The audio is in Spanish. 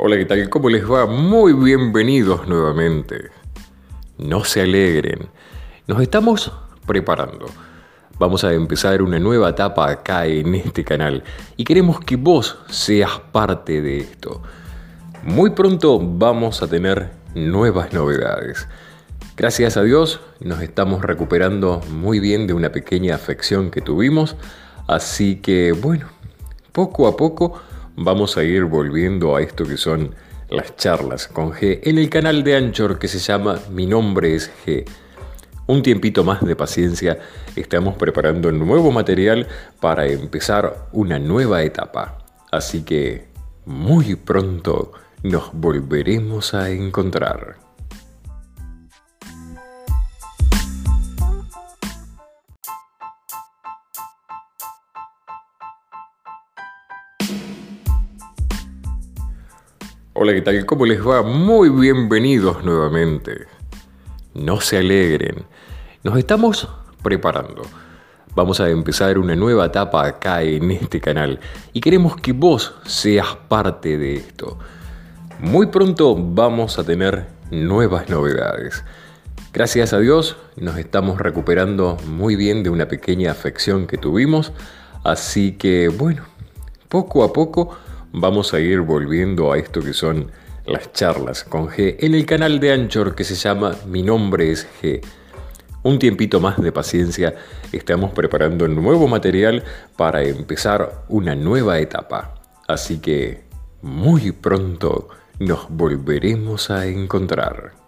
Hola, ¿qué tal? ¿Cómo les va? Muy bienvenidos nuevamente. No se alegren. Nos estamos preparando. Vamos a empezar una nueva etapa acá en este canal y queremos que vos seas parte de esto. Muy pronto vamos a tener nuevas novedades. Gracias a Dios nos estamos recuperando muy bien de una pequeña afección que tuvimos, así que bueno, poco a poco vamos a ir volviendo a esto que son las charlas con G en el canal de Anchor que se llama Mi nombre es G. Un tiempito más de paciencia, estamos preparando nuevo material para empezar una nueva etapa. Así que muy pronto nos volveremos a encontrar. Hola, ¿qué tal? ¿Cómo les va? Muy bienvenidos nuevamente. No se alegren. Nos estamos preparando. Vamos a empezar una nueva etapa acá en este canal y queremos que vos seas parte de esto. Muy pronto vamos a tener nuevas novedades. Gracias a Dios nos estamos recuperando muy bien de una pequeña afección que tuvimos, así que bueno, poco a poco vamos a ir volviendo a esto que son las charlas con G en el canal de Anchor que se llama Mi nombre es G. Un tiempito más de paciencia, estamos preparando nuevo material para empezar una nueva etapa. Así que muy pronto nos volveremos a encontrar.